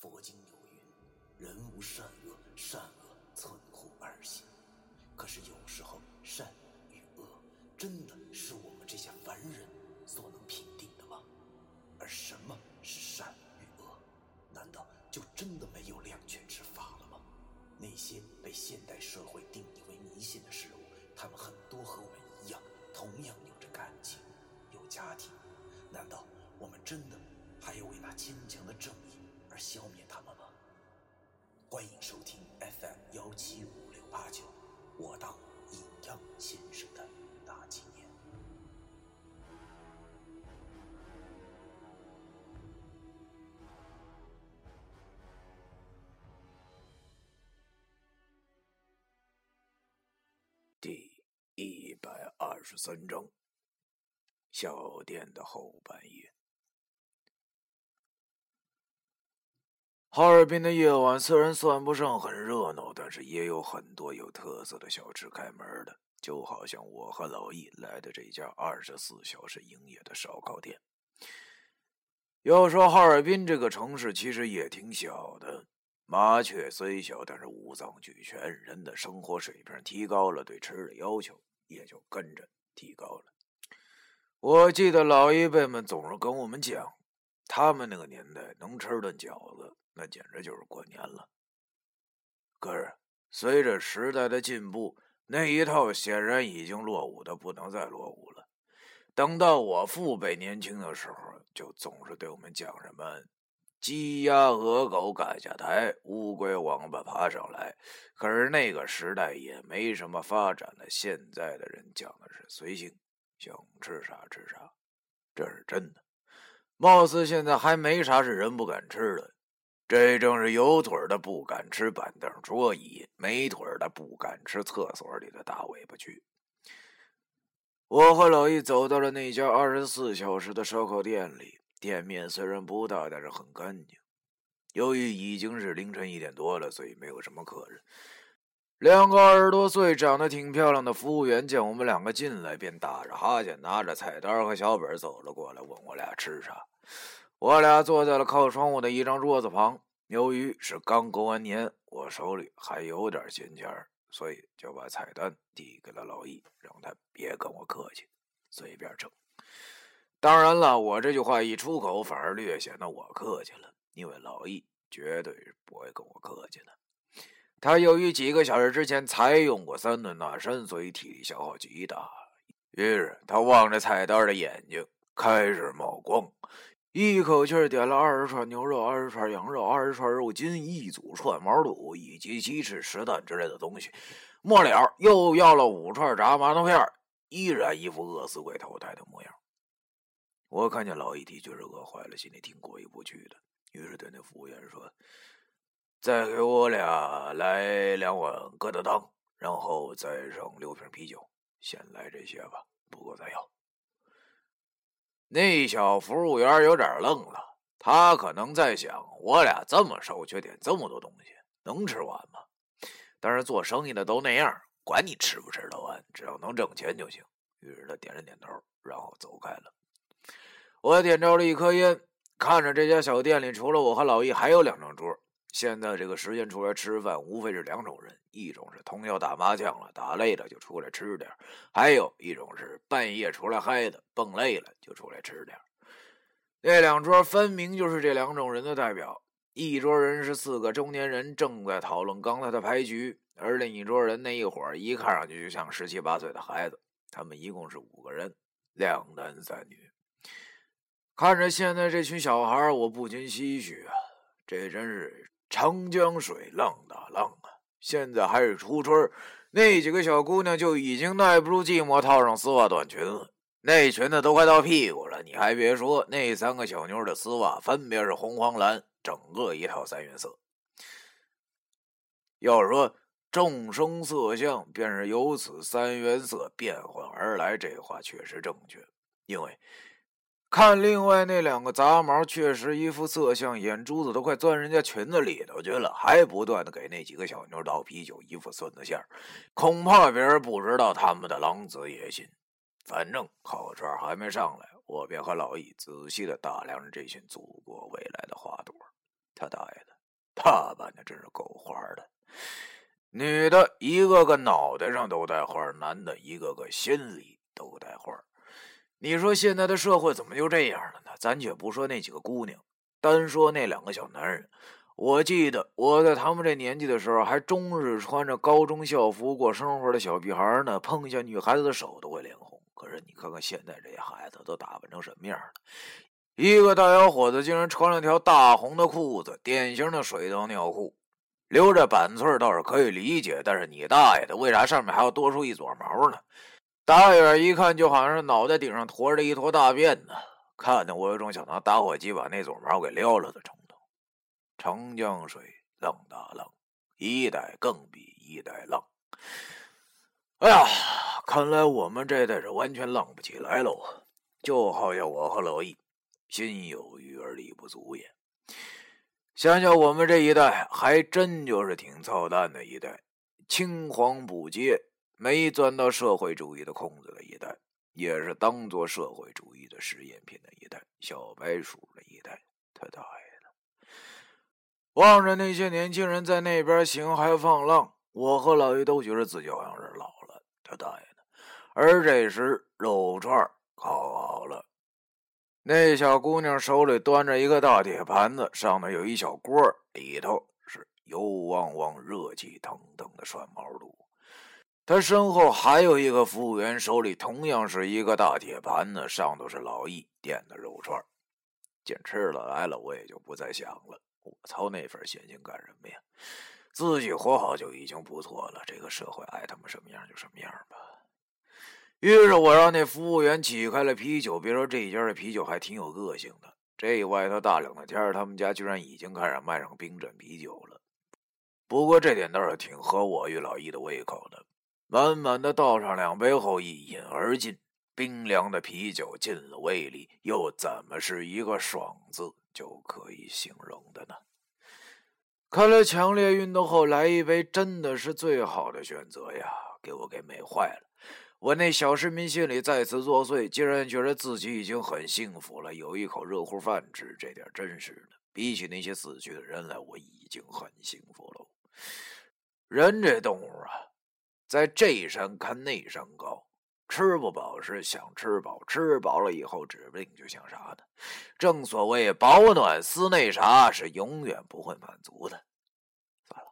佛经有云：“人无善恶，善恶存乎二心。”可是有时候，善与恶真的是我们这些凡人所能评定的吗？而什么是善与恶？难道就真的没有两全之法了吗？那些被现代社会定义为迷信的事二十三章，小店的后半夜。哈尔滨的夜晚虽然算不上很热闹，但是也有很多有特色的小吃开门的，就好像我和老易来的这家二十四小时营业的烧烤店。要说哈尔滨这个城市其实也挺小的，麻雀虽小，但是五脏俱全，人的生活水平提高了，对吃的要求也就跟着提高了。我记得老一辈们总是跟我们讲，他们那个年代能吃顿饺子。那简直就是过年了。可是随着时代的进步，那一套显然已经落伍的不能再落伍了。等到我父辈年轻的时候，就总是对我们讲什么“鸡鸭鹅狗赶下台，乌龟王八爬上来”。可是那个时代也没什么发展了，现在的人讲的是随性，想吃啥吃啥，这是真的。貌似现在还没啥是人不敢吃的。这正是有腿的不敢吃板凳桌椅，没腿的不敢吃厕所里的大尾巴蛆。我和老易走到了那家二十四小时的烧烤店里，店面虽然不大，但是很干净。由于已经是凌晨一点多了，所以没有什么客人。两个二十多岁、长得挺漂亮的服务员见我们两个进来，便打着哈欠，拿着菜单和小本走了过来，问我俩吃啥。我俩坐在了靠窗户的一张桌子旁。由于是刚过完年，我手里还有点闲钱所以就把菜单递给了老易，让他别跟我客气，随便整。当然了，我这句话一出口，反而略显得我客气了，因为老易绝对不会跟我客气的。他由于几个小时之前才用过三顿大餐，所以体力消耗极大。于是他望着菜单的眼睛开始冒光。一口气点了二十串牛肉、二十串羊肉、二十串肉筋、一组串毛肚以及鸡翅、石蛋之类的东西。末了又要了五串炸馒头片，依然一副饿死鬼投胎的模样。我看见老易的确是饿坏了，心里挺过意不去的，于是对那服务员说：“再给我俩来两碗疙瘩汤，然后再上六瓶啤酒。先来这些吧，不够再要。”那小服务员有点愣了，他可能在想：我俩这么瘦，却点这么多东西，能吃完吗？但是做生意的都那样，管你吃不吃得完，只要能挣钱就行。于是他点了点头，然后走开了。我点着了一颗烟，看着这家小店里，除了我和老易，还有两张桌。现在这个时间出来吃饭，无非是两种人：一种是通宵打麻将了，打累了就出来吃点；还有一种是半夜出来嗨的，蹦累了就出来吃点。那两桌分明就是这两种人的代表。一桌人是四个中年人，正在讨论刚才的牌局；而另一桌人那一伙儿，一看上去就像十七八岁的孩子。他们一共是五个人，两男三女。看着现在这群小孩，我不禁唏嘘啊，这真是。长江水浪打浪啊！现在还是初春，那几个小姑娘就已经耐不住寂寞，套上丝袜短裙了。那裙子都快到屁股了，你还别说，那三个小妞的丝袜分别是红、黄、蓝，整个一套三原色。要说众生色相，便是由此三原色变换而来，这话确实正确，因为。看，另外那两个杂毛确实一副色相，眼珠子都快钻人家裙子里头去了，还不断的给那几个小妞倒啤酒，一副孙子相，恐怕别人不知道他们的狼子野心。反正烤串还没上来，我便和老易仔细的打量着这群祖国未来的花朵。他大爷的，打扮的真是够花的。女的一个个脑袋上都带花，男的一个个心里都带花。你说现在的社会怎么就这样了呢？咱且不说那几个姑娘，单说那两个小男人。我记得我在他们这年纪的时候，还终日穿着高中校服过生活的小屁孩呢，碰一下女孩子的手都会脸红。可是你看看现在这些孩子都打扮成什么样了？一个大小伙子竟然穿了条大红的裤子，典型的水裆尿裤，留着板寸倒是可以理解，但是你大爷的，为啥上面还要多出一撮毛呢？打远一看，就好像是脑袋顶上驮着一坨大便呢，看得我有种想拿打火机把那撮毛给撩了的冲动。长江水浪打浪，一代更比一代浪。哎呀，看来我们这代是完全浪不起来喽。就好像我和老易，心有余而力不足也。想想我们这一代，还真就是挺操蛋的一代，青黄不接，没钻到社会主义的空子的一代，也是当做社会主义的实验品的一代，小白鼠的一代。他大爷的！望着那些年轻人在那边行嗨放浪，我和老于都觉得自己好像是老了。他大爷的！而这时肉串烤好了，那小姑娘手里端着一个大铁盘子，上面有一小锅，里头是油汪汪、热气腾腾的涮毛肚。他身后还有一个服务员，手里同样是一个大铁盘子，上头是老易点的肉串。见吃的来了，我也就不再想了。我操，那份闲心干什么呀？自己活好就已经不错了。这个社会爱他们什么样就什么样吧。于是我让那服务员起开了啤酒。别说这家的啤酒还挺有个性的。这外头大冷的天他们家居然已经开始卖上冰镇啤酒了。不过这点倒是挺合我与老易的胃口的。满满的倒上两杯后，一饮而尽。冰凉的啤酒进了胃里，又怎么是一个“爽”字就可以形容的呢？看来强烈运动后来一杯真的是最好的选择呀！给我给美坏了，我那小市民心里再次作祟，竟然觉得自己已经很幸福了，有一口热乎饭吃，这点真是的。比起那些死去的人来，我已经很幸福了。人这动物啊，在这山看那山高。吃不饱是想吃饱，吃饱了以后指不定就想啥呢。正所谓饱暖思那啥，是永远不会满足的。算了，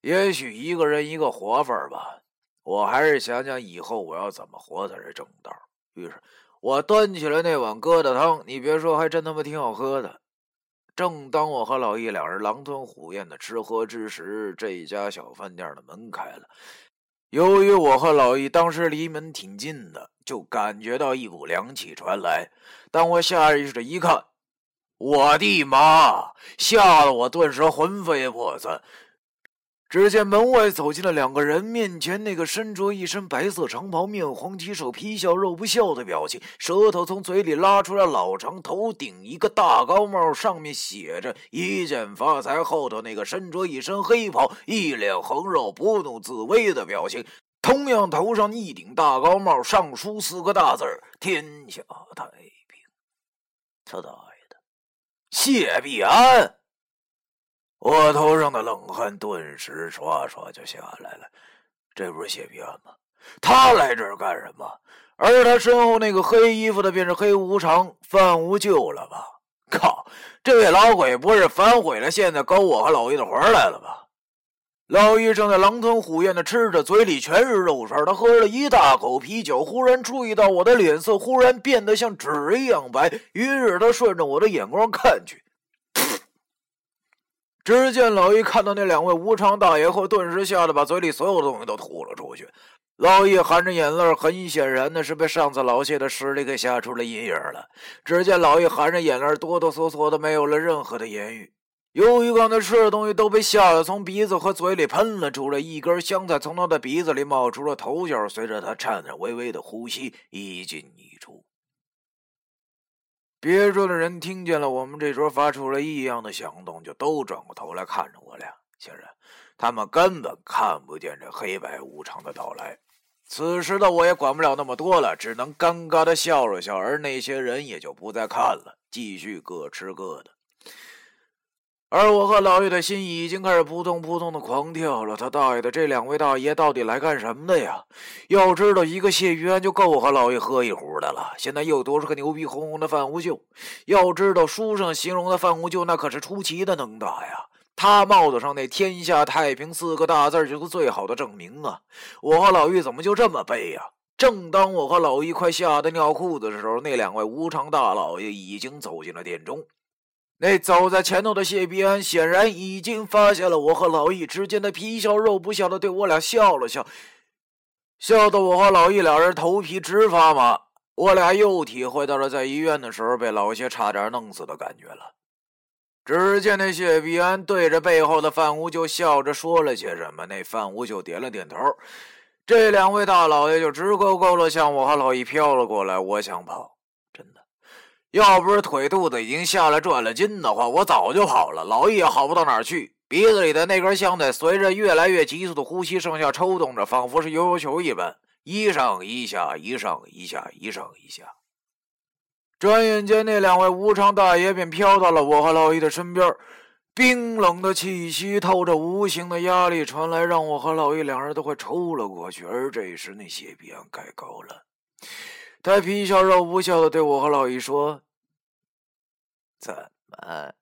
也许一个人一个活法吧。我还是想想以后我要怎么活才是正道。于是，我端起了那碗疙瘩汤，你别说，还真他妈挺好喝的。正当我和老易两人狼吞虎咽的吃喝之时，这家小饭店的门开了。由于我和老易当时离门挺近的，就感觉到一股凉气传来。当我下意识的一看，我的妈！吓得我顿时魂飞魄散。只见门外走进了两个人，面前那个身着一身白色长袍、面黄肌瘦、皮笑肉不笑的表情，舌头从嘴里拉出来，老长，头顶一个大高帽，上面写着“一剑发财”。后头那个身着一身黑袍、一脸横肉、不怒自威的表情，同样头上一顶大高帽，上书四个大字天下太平”。他大爷的，谢必安！我头上的冷汗顿时唰唰就下来了，这不是谢平安吗？他来这儿干什么？而他身后那个黑衣服的便是黑无常，范无救了吧？靠！这位老鬼不是反悔了，现在勾我和老易的魂来了吧？老易正在狼吞虎咽的吃着，嘴里全是肉串，他喝了一大口啤酒，忽然注意到我的脸色忽然变得像纸一样白，于是他顺着我的眼光看去。只见老易看到那两位无常大爷后，顿时吓得把嘴里所有的东西都吐了出去。老易含着眼泪，很显然的是被上次老谢的实力给吓出了阴影了。只见老易含着眼泪，哆哆嗦嗦的，没有了任何的言语。由于刚才吃的东西都被吓得从鼻子和嘴里喷了出来，一根香菜从他的鼻子里冒出了头角，随着他颤颤巍巍的呼吸一进一出。别桌的人听见了我们这桌发出了异样的响动，就都转过头来看着我俩。显然，他们根本看不见这黑白无常的到来。此时的我也管不了那么多了，只能尴尬的笑了笑，而那些人也就不再看了，继续各吃各的。而我和老爷的心已经开始扑通扑通的狂跳了。他大爷的，这两位大爷到底来干什么的呀？要知道，一个谢玉安就够我和老爷喝一壶的了，现在又多出个牛逼哄哄的范无救。要知道，书上形容的范无救那可是出奇的能打呀。他帽子上那“天下太平”四个大字就是最好的证明啊！我和老玉怎么就这么背呀？正当我和老玉快吓得尿裤子的时候，那两位无常大老爷已经走进了殿中。那走在前头的谢必安显然已经发现了我和老易之间的皮笑肉不笑的对我俩笑了笑，笑得我和老易两人头皮直发麻。我俩又体会到了在医院的时候被老谢差点弄死的感觉了。只见那谢必安对着背后的范无救笑着说了些什么，那范无救点了点头，这两位大老爷就直勾勾的向我和老易飘了过来。我想跑，要不是腿肚子已经下来转了筋的话，我早就跑了。老易也好不到哪儿去，鼻子里的那根香在随着越来越急速的呼吸上下抽动着，仿佛是悠悠球一般，一上一下，一上一下，一上一下。转眼间，那两位无常大爷便飘到了我和老易的身边，冰冷的气息透着无形的压力传来，让我和老易两人都快抽了过去。而这时，那谢必安开了，他皮笑肉不笑的对我和老易说：“怎么，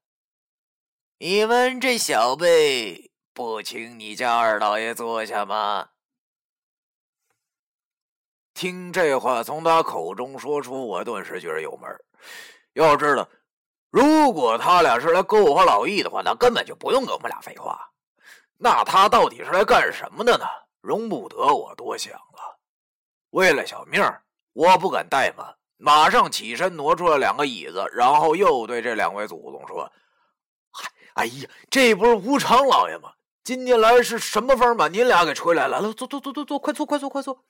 你们这小辈不请你家二老爷坐下吗？”听这话从他口中说出，我顿时觉得有门要知道，如果他俩是来勾我和老易的话，那根本就不用跟我们俩废话。那他到底是来干什么的呢？容不得我多想了。为了小命我不敢怠慢，马上起身挪出了两个椅子，然后又对这两位祖宗说：“嗨，哎呀，这不是无常老爷吗？今天来是什么风把您俩给吹来了？来，坐坐坐坐坐，快坐快坐快坐。”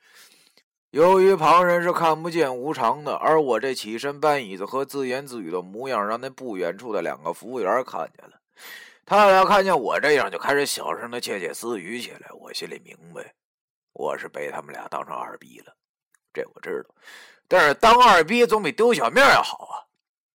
由于旁人是看不见无常的，而我这起身搬椅子和自言自语的模样，让那不远处的两个服务员看见了。他俩看见我这样，就开始小声的窃窃私语起来。我心里明白，我是被他们俩当成二逼了。这我知道，但是当二逼总比丢小命要好啊。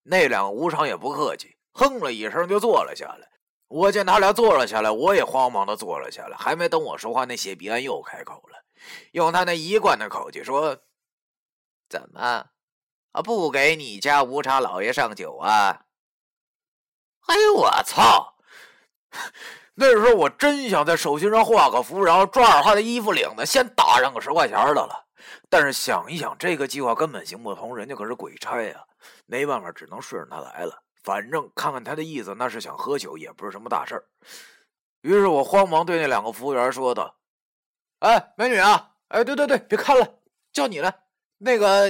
那两个无常也不客气，哼了一声就坐了下来。我见他俩坐了下来，我也慌忙的坐了下来。还没等我说话，那谢必安又开口了。用他那一贯的口气说：“怎么啊？不给你家无常老爷上酒啊？”哎呦我操！那时候我真想在手心上画个符，然后抓着他的衣服领子，先打上个十块钱的了。但是想一想，这个计划根本行不通，人家可是鬼差呀。没办法，只能顺着他来了。反正看看他的意思，那是想喝酒，也不是什么大事儿。于是我慌忙对那两个服务员说道。哎，美女啊！哎，对对对，别看了，叫你了。那个，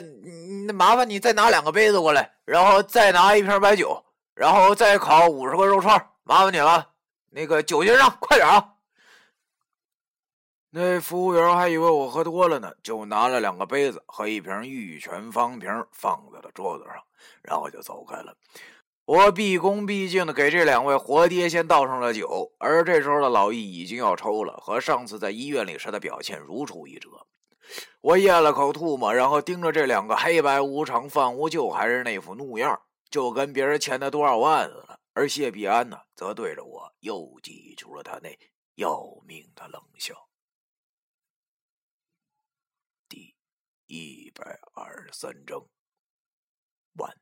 那麻烦你再拿两个杯子过来，然后再拿一瓶白酒，然后再烤五十个肉串，麻烦你了。那个酒先上，快点啊！那服务员还以为我喝多了呢，就拿了两个杯子和一瓶玉泉方瓶放在了桌子上，然后就走开了。我毕恭毕敬的给这两位活爹先倒上了酒，而这时候的老易已经要抽了，和上次在医院里时的表现如出一辙。我咽了口唾沫，然后盯着这两个黑白无常范无救，还是那副怒样，就跟别人欠他多少万似的。而谢必安呢，则对着我又挤出了他那要命的冷笑。一百二十三章，完。